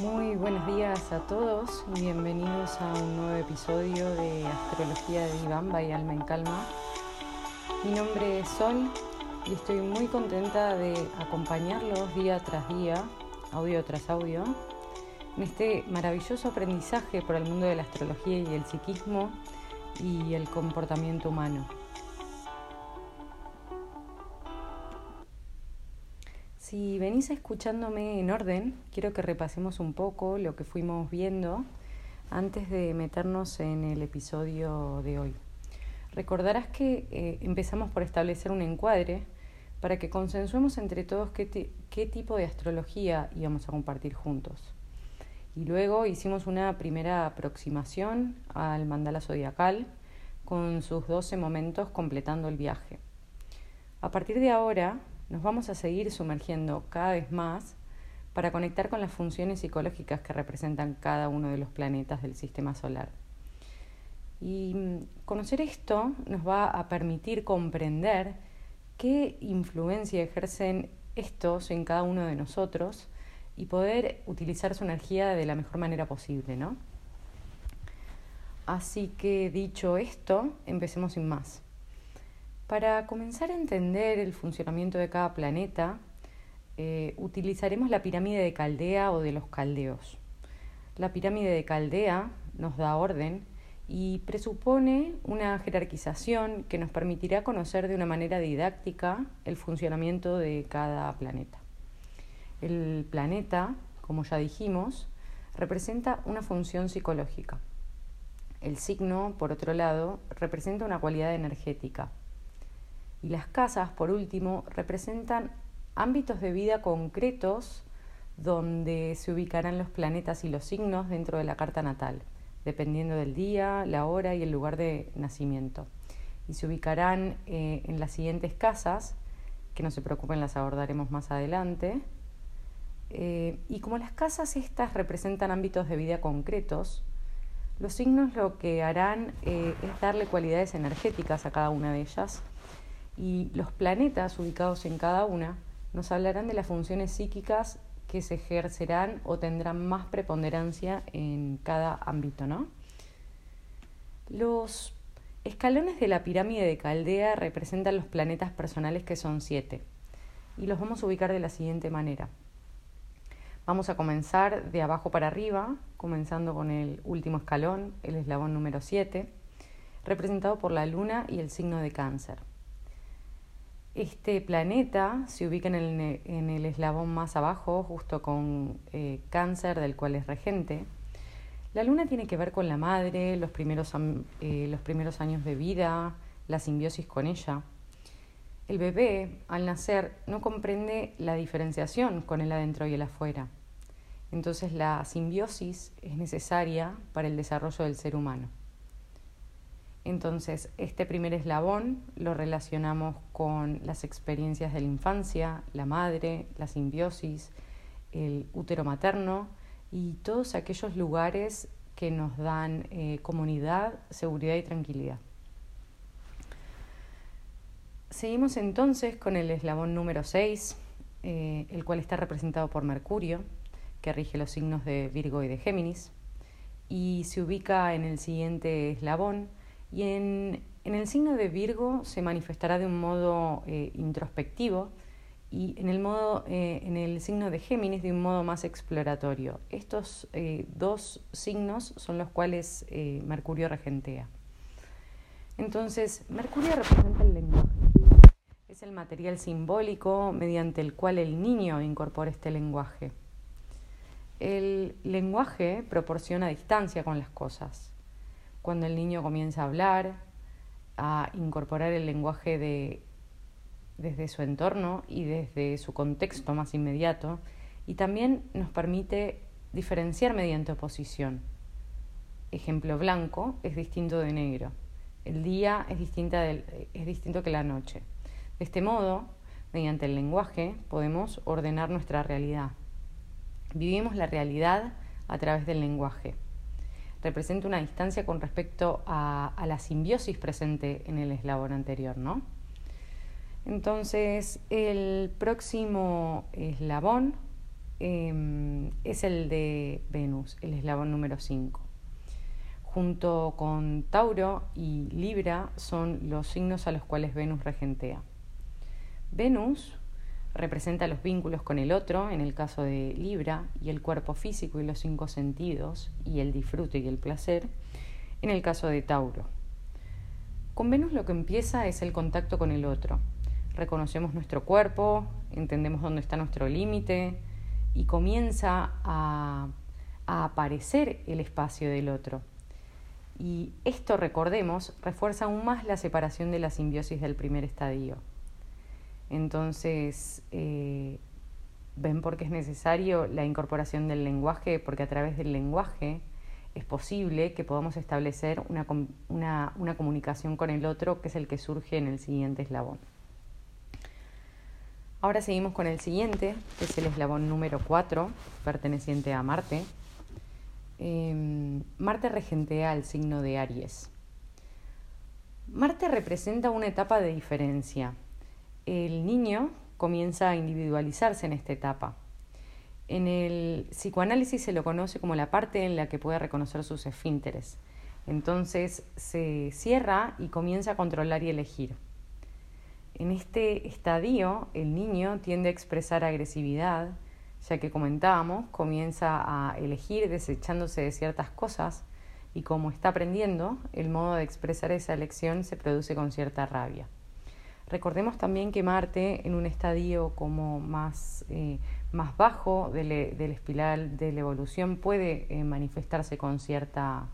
Muy buenos días a todos bienvenidos a un nuevo episodio de Astrología de Ibamba y Alma en Calma. Mi nombre es Sol y estoy muy contenta de acompañarlos día tras día, audio tras audio, en este maravilloso aprendizaje por el mundo de la astrología y el psiquismo y el comportamiento humano. Si venís escuchándome en orden, quiero que repasemos un poco lo que fuimos viendo antes de meternos en el episodio de hoy. Recordarás que eh, empezamos por establecer un encuadre para que consensuemos entre todos qué, qué tipo de astrología íbamos a compartir juntos. Y luego hicimos una primera aproximación al mandala zodiacal con sus 12 momentos completando el viaje. A partir de ahora nos vamos a seguir sumergiendo cada vez más para conectar con las funciones psicológicas que representan cada uno de los planetas del sistema solar. Y mm, conocer esto nos va a permitir comprender qué influencia ejercen estos en cada uno de nosotros y poder utilizar su energía de la mejor manera posible, ¿no? Así que dicho esto, empecemos sin más. Para comenzar a entender el funcionamiento de cada planeta, eh, utilizaremos la pirámide de Caldea o de los caldeos. La pirámide de Caldea nos da orden y presupone una jerarquización que nos permitirá conocer de una manera didáctica el funcionamiento de cada planeta. El planeta, como ya dijimos, representa una función psicológica. El signo, por otro lado, representa una cualidad energética. Y las casas, por último, representan ámbitos de vida concretos donde se ubicarán los planetas y los signos dentro de la carta natal, dependiendo del día, la hora y el lugar de nacimiento. Y se ubicarán eh, en las siguientes casas, que no se preocupen, las abordaremos más adelante. Eh, y como las casas estas representan ámbitos de vida concretos, los signos lo que harán eh, es darle cualidades energéticas a cada una de ellas y los planetas ubicados en cada una nos hablarán de las funciones psíquicas que se ejercerán o tendrán más preponderancia en cada ámbito, ¿no? Los escalones de la pirámide de Caldea representan los planetas personales que son siete y los vamos a ubicar de la siguiente manera. Vamos a comenzar de abajo para arriba, comenzando con el último escalón, el eslabón número 7, representado por la luna y el signo de cáncer. Este planeta se ubica en el, eslabón más abajo, justo con eh, cáncer, del cual es regente. La luna tiene que ver con la madre, los primeros, eh, los primeros años de vida, la simbiosis con ella. El bebé, al nacer, no comprende la diferenciación con el adentro y el afuera. Entonces la simbiosis es necesaria para el desarrollo del ser humano. Entonces, este primer eslabón lo relacionamos con las experiencias de la infancia, la madre, la simbiosis, el útero materno y todos aquellos lugares que nos dan eh, comunidad, seguridad y tranquilidad. Seguimos entonces con el eslabón número 6, eh, el cual está representado por Mercurio, que rige los signos de Virgo y de Géminis, y se ubica en el siguiente eslabón, y en, el signo de Virgo se manifestará de un modo eh, introspectivo y en el, modo, eh, en el signo de Géminis de un modo más exploratorio. Estos eh, dos signos son los cuales Mercurio regentea. Entonces, Mercurio representa el lenguaje. Es el material simbólico mediante el cual el niño incorpora este lenguaje. El lenguaje proporciona distancia con las cosas cuando el niño comienza a hablar, a incorporar el lenguaje de, desde su entorno y desde su contexto más inmediato, y también nos permite diferenciar mediante oposición. Ejemplo blanco es distinto de negro. El día es, distinta es distinto que la noche. De este modo, mediante el lenguaje, podemos ordenar nuestra realidad. Vivimos la realidad a través del lenguaje representa una distancia con respecto a, la simbiosis presente en el eslabón anterior, ¿no? Entonces, el próximo eslabón em, es el de Venus, el eslabón número 5. Junto con Tauro y Libra son los signos a los cuales Venus regentea. Venus representa los vínculos con el otro, en el caso de Libra, y el cuerpo físico y los cinco sentidos, y el disfrute y el placer, en el caso de Tauro. Con Venus lo que empieza es el contacto con el otro. Reconocemos nuestro cuerpo, entendemos dónde está nuestro límite y comienza a, aparecer el espacio del otro. Y esto, recordemos, refuerza aún más la separación de la simbiosis del primer estadio. Entonces, eh, ven por qué es necesario la incorporación del lenguaje, porque a través del lenguaje es posible que podamos establecer una, una, comunicación con el otro, que es el que surge en el siguiente eslabón. Ahora seguimos con el siguiente, que es el eslabón número 4, perteneciente a Marte. Eh, Marte regentea el signo de Aries. Marte representa una etapa de diferencia, el niño comienza a individualizarse en esta etapa. En el psicoanálisis se lo conoce como la parte en la que puede reconocer sus esfínteres. Entonces se cierra y comienza a controlar y elegir. En este estadio, el niño tiende a expresar agresividad, ya que comentábamos, comienza a elegir desechándose de ciertas cosas y como está aprendiendo, el modo de expresar esa elección se produce con cierta rabia. Recordemos también que Marte, en un estadio como más, eh, más bajo del, del, espiral de la evolución, puede eh, manifestarse con cierta,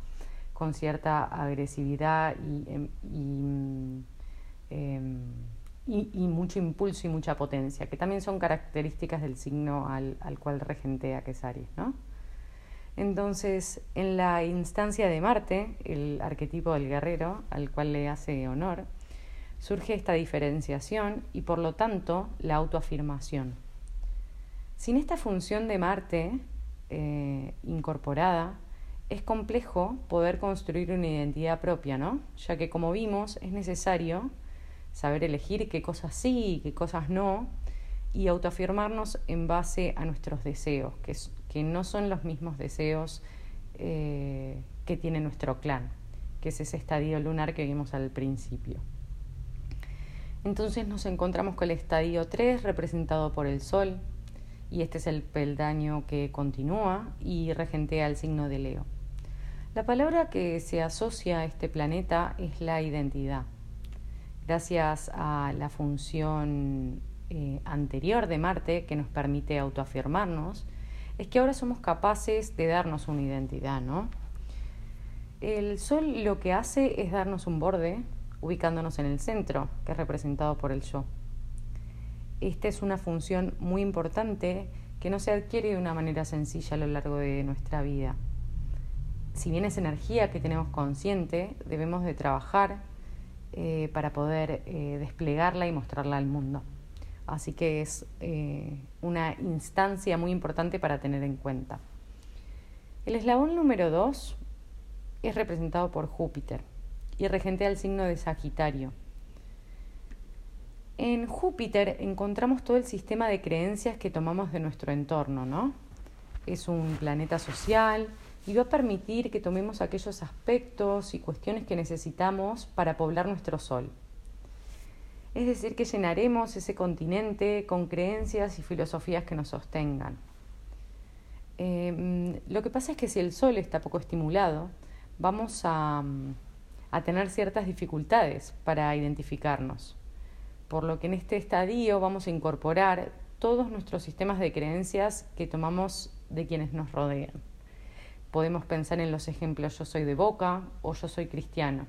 con cierta agresividad y, em, y, em, y, y, mucho impulso y mucha potencia, que también son características del signo al, al cual regentea que ¿no? Entonces, en la instancia de Marte, el arquetipo del guerrero, al cual le hace honor, surge esta diferenciación y por lo tanto la autoafirmación. Sin esta función de Marte eh, incorporada, es complejo poder construir una identidad propia, ¿no? Ya que como vimos es necesario saber elegir qué cosas sí y qué cosas no y autoafirmarnos en base a nuestros deseos, que, que no son los mismos deseos eh, que tiene nuestro clan, que es ese estadio lunar que vimos al principio. Entonces nos encontramos con el estadio 3 representado por el Sol, y este es el peldaño que continúa y regentea el signo de Leo. La palabra que se asocia a este planeta es la identidad. Gracias a la función eh, anterior de Marte que nos permite autoafirmarnos, es que ahora somos capaces de darnos una identidad, ¿no? El Sol lo que hace es darnos un borde, ubicándonos en el centro, que es representado por el yo. Esta es una función muy importante que no se adquiere de una manera sencilla a lo largo de nuestra vida. Si bien es energía que tenemos consciente, debemos de trabajar eh, para poder eh, desplegarla y mostrarla al mundo. Así que es eh, una instancia muy importante para tener en cuenta. El eslabón número 2 es representado por Júpiter y regentea el signo de Sagitario. En Júpiter encontramos todo el sistema de creencias que tomamos de nuestro entorno, ¿no? Es un planeta social y va a permitir que tomemos aquellos aspectos y cuestiones que necesitamos para poblar nuestro sol. Es decir, que llenaremos ese continente con creencias y filosofías que nos sostengan. Eh, lo que pasa es que si el sol está poco estimulado, vamos a, a tener ciertas dificultades para identificarnos. Por lo que en este estadio vamos a incorporar todos nuestros sistemas de creencias que tomamos de quienes nos rodean. Podemos pensar en los ejemplos yo soy de boca o yo soy cristiano.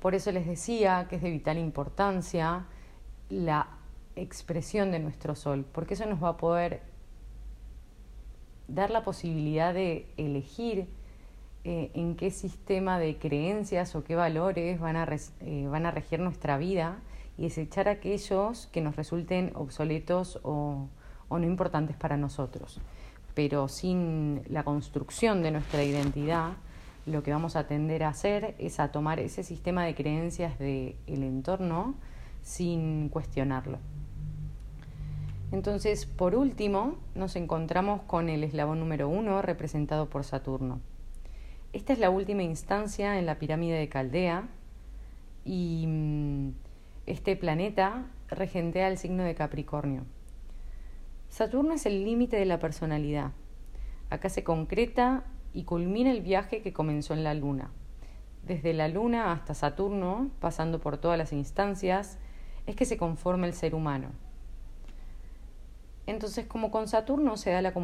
Por eso les decía que es de vital importancia la expresión de nuestro sol, porque eso nos va a poder dar la posibilidad de elegir eh, en qué sistema de creencias o qué valores van a, eh, van a regir nuestra vida y desechar aquellos que nos resulten obsoletos o no importantes para nosotros. Pero sin la construcción de nuestra identidad, lo que vamos a tender a hacer es a tomar ese sistema de creencias del entorno sin cuestionarlo. Entonces, por último, nos encontramos con el eslabón número uno representado por Saturno. Esta es la última instancia en la pirámide de Caldea y mm, este planeta regentea el signo de Capricornio. Saturno es el límite de la personalidad. Acá se concreta y culmina el viaje que comenzó en la Luna. Desde la Luna hasta Saturno, pasando por todas las instancias, es que se conforma el ser humano. Entonces, como con Saturno se da la,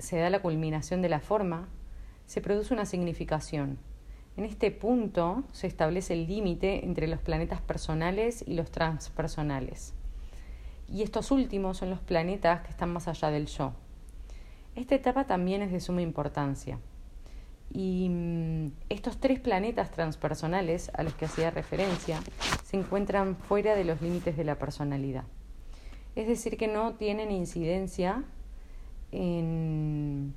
se da la culminación de la forma, se produce una significación, en este punto se establece el límite entre los planetas personales y los transpersonales. Y estos últimos son los planetas que están más allá del yo. Esta etapa también es de suma importancia. Y mm, estos tres planetas transpersonales a los que hacía referencia se encuentran fuera de los límites de la personalidad. Es decir, que no tienen incidencia en,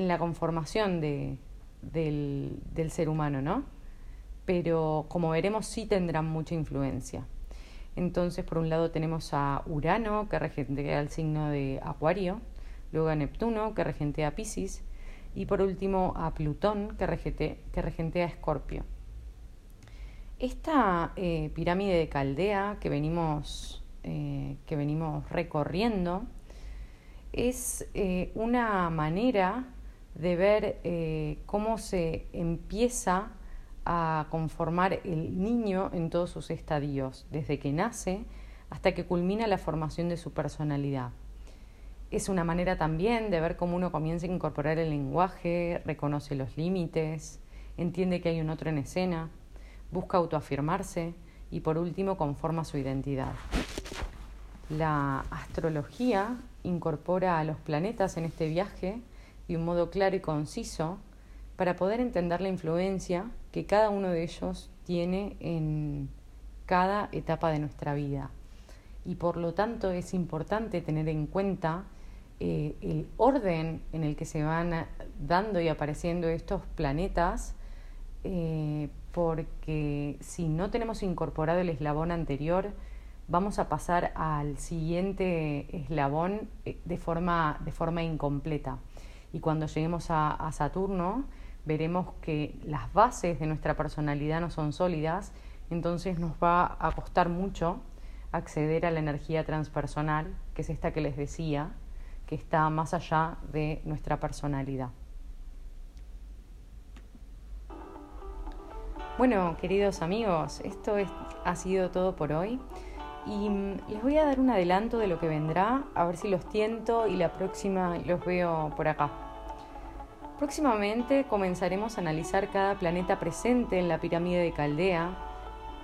en la conformación de, del, ser humano, ¿no? Pero como veremos sí tendrán mucha influencia. Entonces, por un lado tenemos a Urano, que regentea el signo de Acuario, luego a Neptuno, que regentea Pisces, y por último a Plutón, que, regentea, Escorpio. Esta eh, pirámide de Caldea que venimos, eh, recorriendo es eh, una manera de ver eh, cómo se empieza a conformar el niño en todos sus estadios, desde que nace hasta que culmina la formación de su personalidad. Es una manera también de ver cómo uno comienza a incorporar el lenguaje, reconoce los límites, entiende que hay un otro en escena, busca autoafirmarse y por último conforma su identidad. La astrología incorpora a los planetas en este viaje de un modo claro y conciso para poder entender la influencia que cada uno de ellos tiene en cada etapa de nuestra vida. Y por lo tanto es importante tener en cuenta eh, el orden en el que se van dando y apareciendo estos planetas, eh, porque si no tenemos incorporado el eslabón anterior, vamos a pasar al siguiente eslabón eh, de forma, de forma incompleta y cuando lleguemos a, Saturno veremos que las bases de nuestra personalidad no son sólidas, entonces nos va a costar mucho acceder a la energía transpersonal, que es esta que les decía, que está más allá de nuestra personalidad. Bueno, queridos amigos, esto ha sido todo por hoy y les voy a dar un adelanto de lo que vendrá, a ver si los tiento y la próxima los veo por acá. Próximamente comenzaremos a analizar cada planeta presente en la pirámide de Caldea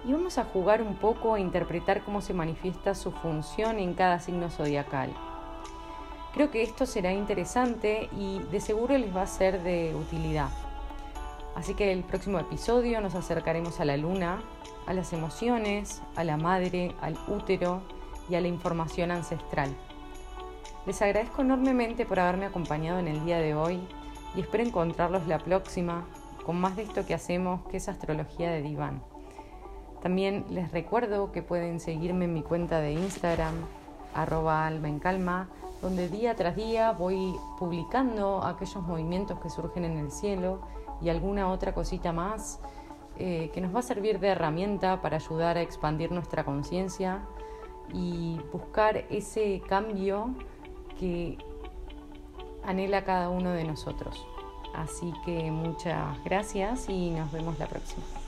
y vamos a jugar un poco a interpretar cómo se manifiesta su función en cada signo zodiacal. Creo que esto será interesante y de seguro les va a ser de utilidad. Así que el próximo episodio nos acercaremos a la luna, a las emociones, a la madre, al útero y a la información ancestral. Les agradezco enormemente por haberme acompañado en el día de hoy y espero encontrarlos la próxima con más de esto que hacemos, que es astrología de diván. También les recuerdo que pueden seguirme en mi cuenta de Instagram, arroba donde día tras día voy publicando aquellos movimientos que surgen en el cielo y alguna otra cosita más eh, que nos va a servir de herramienta para ayudar a expandir nuestra conciencia y buscar ese cambio que anhela cada uno de nosotros. Así que muchas gracias y nos vemos la próxima.